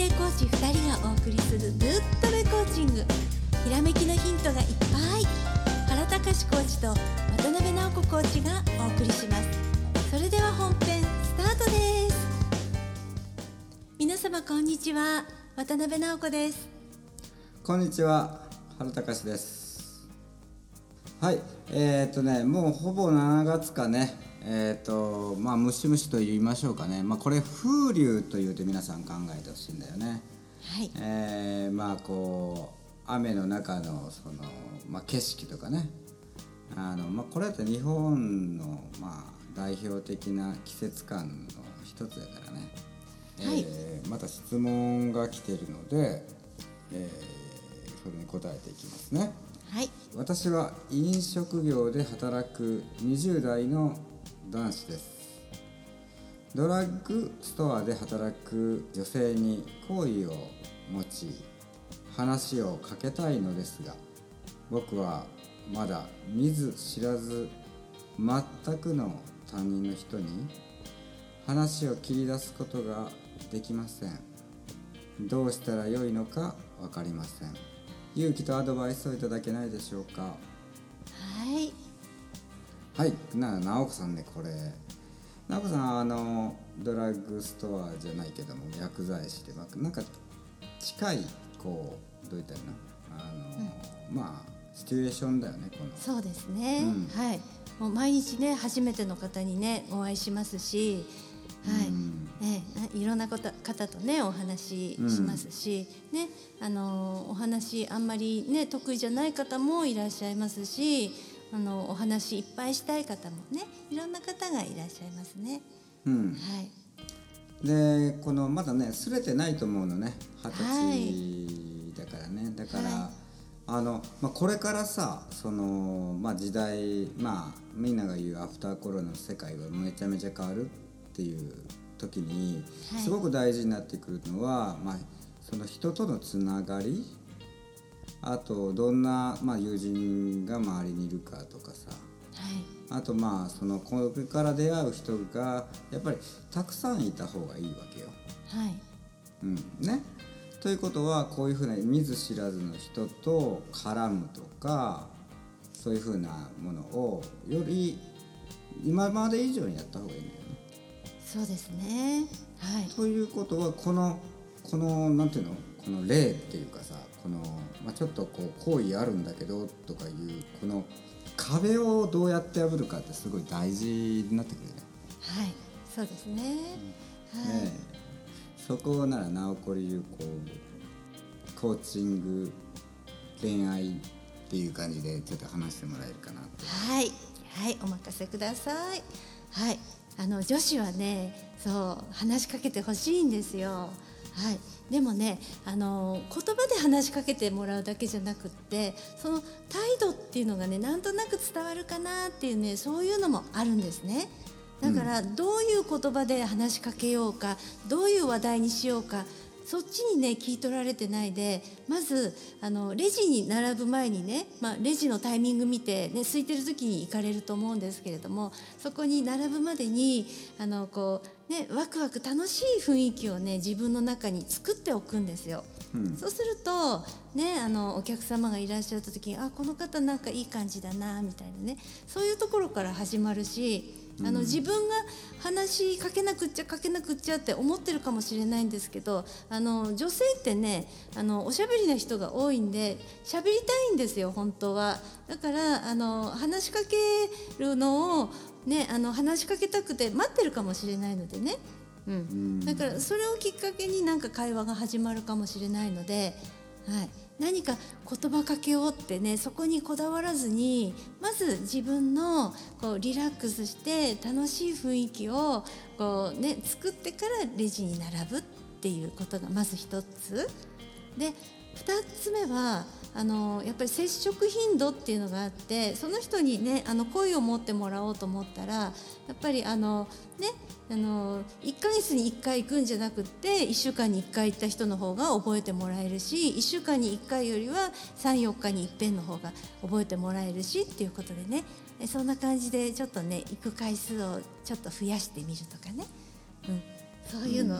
定コーチ2人がお送りするぶっとべコーチングひらめきのヒントがいっぱい。原隆コーチと渡辺直子コーチがお送りします。それでは本編スタートです。皆様こんにちは。渡辺直子です。こんにちは原隆ですはいえー、っとねもうほぼ7月かね。えっ、とまあムシムシと言いましょうかね。まあこれ風流というて皆さん考えてほしいんだよね。はい。えー、まあこう雨の中のその、まあ、景色とかね。あの、まあ、これだって日本の、まあ、代表的な季節感の一つだからね、はい。えーまた質問が来ているので、えーそれに答えていきますね。はい。私は飲食業で働く20代の男子です。ドラッグストアで働く女性に好意を持ち話をかけたいのですが僕はまだ見ず知らず全くの他人の人に話を切り出すことができません。どうしたらよいのか分かりません。勇気とアドバイスをいただけないでしょうか。はいな直子さんねこれ。直子さんあのドラッグストアじゃないけども薬剤師でまあなんか近いこうどう言ったらいいの？あの、まあシチュエーションだよねこの。そうですね、うんはい。もう毎日ね初めての方にねお会いしますしはい、うん。ええいろんなこと方とねお話ししますし、ねあのお話あんまりね得意じゃない方もいらっしゃいますしあのお話いっぱいしたい方もねいろんな方がいらっしゃいますね。うん。はい。でこのまだねすれてないと思うのね二十はい歳だからね、だから、はい。あの、まあ、これからさその、まあ、時代まあみんなが言うアフターコロナの世界がめちゃめちゃ変わるっていう時に、はい。すごく大事になってくるのは、まあ、その人とのつながりあとどんな、まあ、友人が周りにいるかとかさ。はい。あとまあそのこれから出会う人がやっぱりたくさんいた方がいいわけよ。はい。うん、ね。ということはこういうふうな見ず知らずの人と絡むとかそういうふうなものをより今まで以上にやった方がいいんだよね。そうですね。はい。ということはこのこのなんていうの？この例っていうかさこの、まあ、ちょっとこう好意あるんだけどとかいうこの壁をどうやって破るかってすごい大事になってくるね。はいそうですね、はい。ねえ。そこなら直子流こうコーチング恋愛っていう感じでちょっと話してもらえるかなはい、はい、お任せください。はい、あの女子はね、そう話しかけてほしいんですよ。はい、でもね、あの言葉で話しかけてもらうだけじゃなくって、その態度っていうのがね、なんとなく伝わるかなっていうね、そういうのもあるんですね。だから、どういう言葉で話しかけようか、どういう話題にしようか。そっちにね聞い取られてないでまずあのレジに並ぶ前にね、まあ、レジのタイミング見て、ね、空いてる時に行かれると思うんですけれどもそこに並ぶまでにあのこう、ね、ワクワク楽しい雰囲気をね自分の中に作っておくんですよ。うんそうすると、ね、あのお客様がいらっしゃった時にあこの方なんかいい感じだなみたいなねそういうところから始まるしあの自分が話しかけなくっちゃかけなくっちゃって思ってるかもしれないんですけどあの女性ってねあのおしゃべりな人が多いんで喋りたいんですよ本当は。だからあの話しかけるのを、ね、あの話しかけたくて待ってるかもしれないのでね。うん、だからそれをきっかけになんか会話が始まるかもしれないので、はい、何か言葉かけようってねそこにこだわらずにまず自分のこうリラックスして楽しい雰囲気をこう、ね、作ってからレジに並ぶっていうことがまず一つ。で2つ目はあのやっぱり接触頻度っていうのがあってその人にねあの声を持ってもらおうと思ったらやっぱりあのねあの1ヶ月に1回行くんじゃなくって1週間に1回行った人の方が覚えてもらえるし1週間に1回よりは34日にいっぺんの方が覚えてもらえるしっていうことでね。そんな感じでちょっとね行く回数をちょっと増やしてみるとかね、うん、そういうの。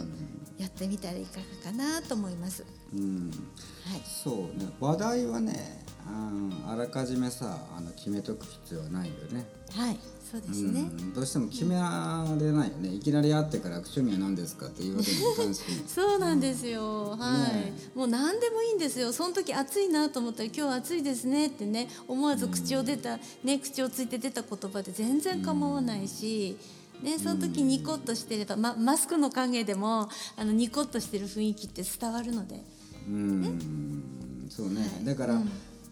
やってみたらいかがかなと思います。うん。はい、そうね。話題はねああらかじめさあの決めとく必要はないよね。はい、そうですね。うん、どうしても決められないよね。いきなり会ってから趣味は何ですかっていうわけにもいかんし そうなんですよ、はい、ね。もう何でもいいんですよ。その時暑いなと思ったら「今日暑いですね」ってね思わず口を出た、ね口をついて出た言葉で全然構わないし、ね、その時ニコッとしてれば、ま、マスクの影でもあのニコッとしてる雰囲気って伝わるので。うん。そうね、だから、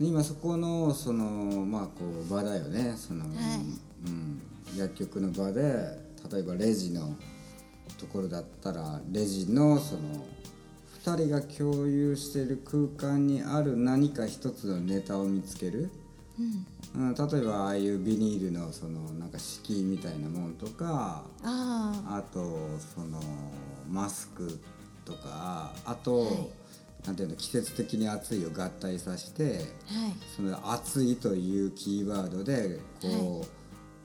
今そこのそのまあこう場だよね。その、うん、薬局の場で例えばレジのところだったらレジのその2人が共有している空間にある何か一つのネタを見つける、うん、例えばああいうビニールのそのなんか敷居みたいなものとかああとそのマスクとかあと、なんていうの季節的に暑いを合体させてあはい。その暑いというキーワードでこ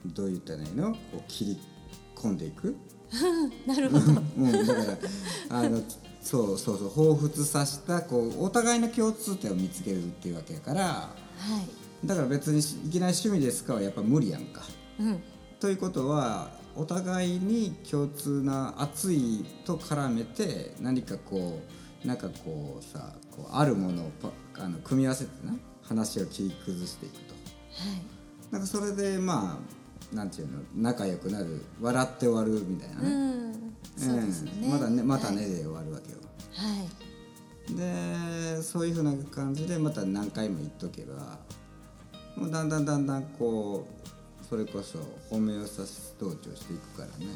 う、どう言ったらいいの？こう切り込んでいく、なるほど。うん、だからあのそうそうそう彷彿させたこうお互いの共通点を見つけるっていうわけやからはいだから別にいきなり趣味ですかはやっぱ無理やんか。うん。ということはお互いに共通な熱いと絡めて何かこうなんかこうさこうあるものをパあの組み合わせてな話を切り崩していくと。はい。なんかそれでまあなんていうの仲良くなる笑って終わるみたいなうね、んそうですよね、うんまだねまたはいねで終わるわけよ、はい。でそういうふうな感じでまた何回も言っとけばもうだんだんだんだんこうそれこそホメオスタシス同調していくからね。は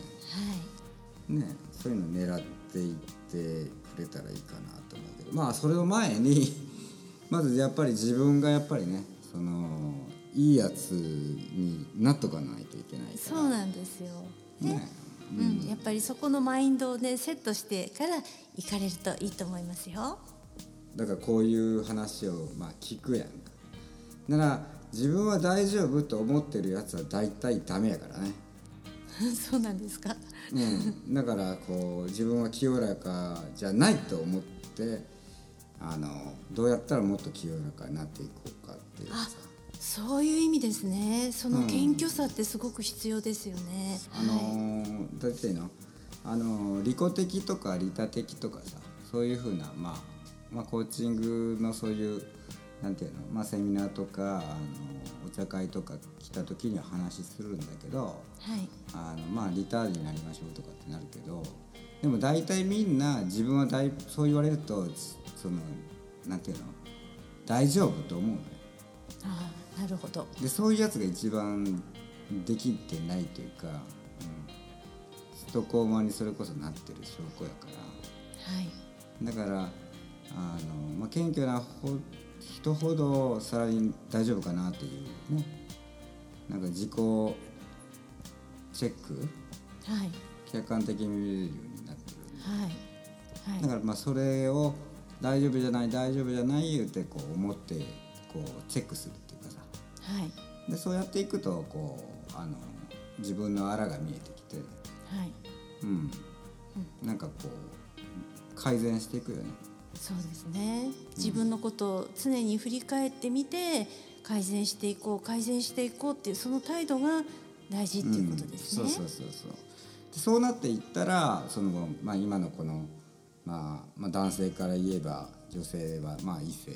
い。ねそういうの狙っていってくれたらいいかなと思うけどまあそれを前に まずやっぱり自分がやっぱりねそのいいやつになっとかないといけないから。そうなんですよ。ねねうん、やっぱりそこのマインドをねセットしてから行かれるといいと思いますよ。だからこういう話をまあ聞くやんか。だから自分は大丈夫と思ってるやつは大体ダメやからね そうなんですか？うん、だからこう自分は清らかじゃないと思ってあのどうやったらもっと清らかになっていこうかっていうさそういう意味ですね。その謙虚さってすごく必要ですよね。あのーどうやっての？あのー利己的とか利他的とかさそういうふうな、まあ、まあコーチングのそういうなんていうの、まあ、セミナーとかあのお茶会とか来た時には話するんだけどはい。あのまあリターンになりましょうとかってなるけどでも大体みんな自分は大そう言われるとそのなんていうの？大丈夫と思うのよ。ああなるほど。でそういうやつが一番できてないというか、うん、ストコーマにそれこそなってる証拠やから。はい。だからあの、まあ、謙虚なほ人ほどさらに大丈夫かなっていうね。なんか自己チェック？はい。客観的に見れるようになってるはい。はい。だからまあそれを大丈夫じゃない大丈夫じゃない言うてこう思ってこうチェックするっていうかさ。はい。でそうやっていくとこうあの自分のあらが見えてきて。はい。うん、なんかこう改善していくよねそうですね。自分のことを常に振り返ってみて改善していこう改善していこうっていうその態度が大事っていうことですね。うん、そうそうそうそう。でそうなっていったらその、まあ、今のこの、まあ、まあ男性から言えば女性はまあ異性。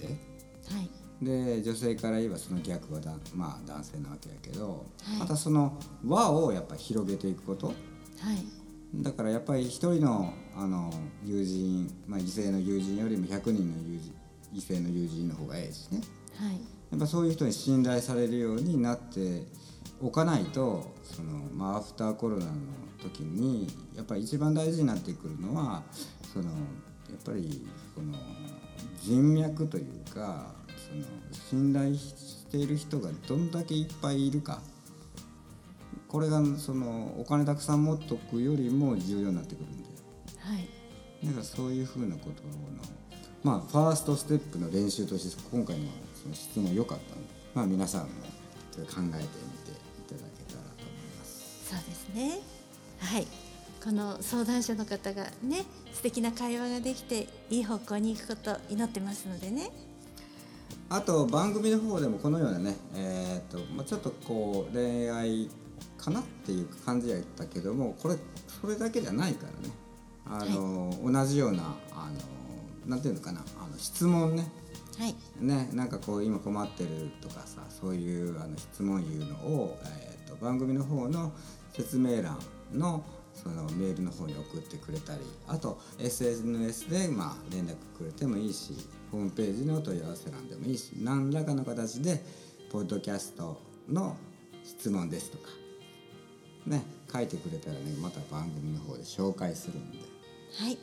はい。で女性から言えばその逆はだ、まあ、男性なわけやけど、はい。またその輪をやっぱ広げていくこと。はいだからやっぱり一人のあの友人、まあ、異性の友人よりも100人の友人異性の友人の方がええしね。はい。やっぱそういう人に信頼されるようになっておかないとその、まあ、アフターコロナの時にやっぱり一番大事になってくるのはそのやっぱりその人脈というかその信頼している人がどんだけいっぱいいるかこれがそのお金たくさん持っとくよりも重要になってくるんではいだからそういうふうなことのまあファーストステップの練習として今回のその質問良かったので、まあ、皆さんも考えてみていただけたらと思います。そうですね。はい。この相談者の方がね素敵な会話ができていい方向に行くことを祈ってますのでねあと番組の方でもこのようなねえーとまあ、ちょっとこう恋愛かなっていう感じやったけどもこれそれだけじゃないからね。あの、はい、同じようなあのなんていうのかな。あの質問ね。はい。ね、なんかこう今困ってるとかさそういうあの質問いうのを、えーと、と番組の方の説明欄のそのメールの方に送ってくれたりあと SNS でまあ連絡くれてもいいしホームページの問い合わせ欄でもいいし何らかの形でポッドキャストの質問ですとかね書いてくれたらねまた番組の方で紹介するんで。はい。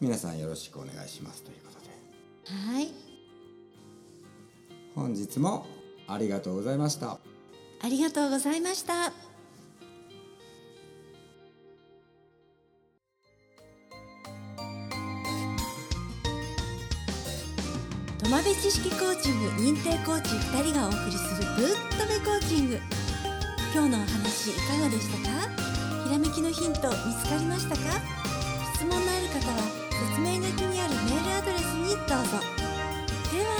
皆さんよろしくお願いしますということで。はい。本日もありがとうございました。ありがとうございました。浜辺知識コーチング認定コーチ2人がお送りするぶっとべコーチング今日のお話いかがでしたか？ひらめきのヒント見つかりましたか？質問のある方は説明書きにあるメールアドレスにどうぞ。では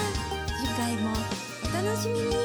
次回もお楽しみに。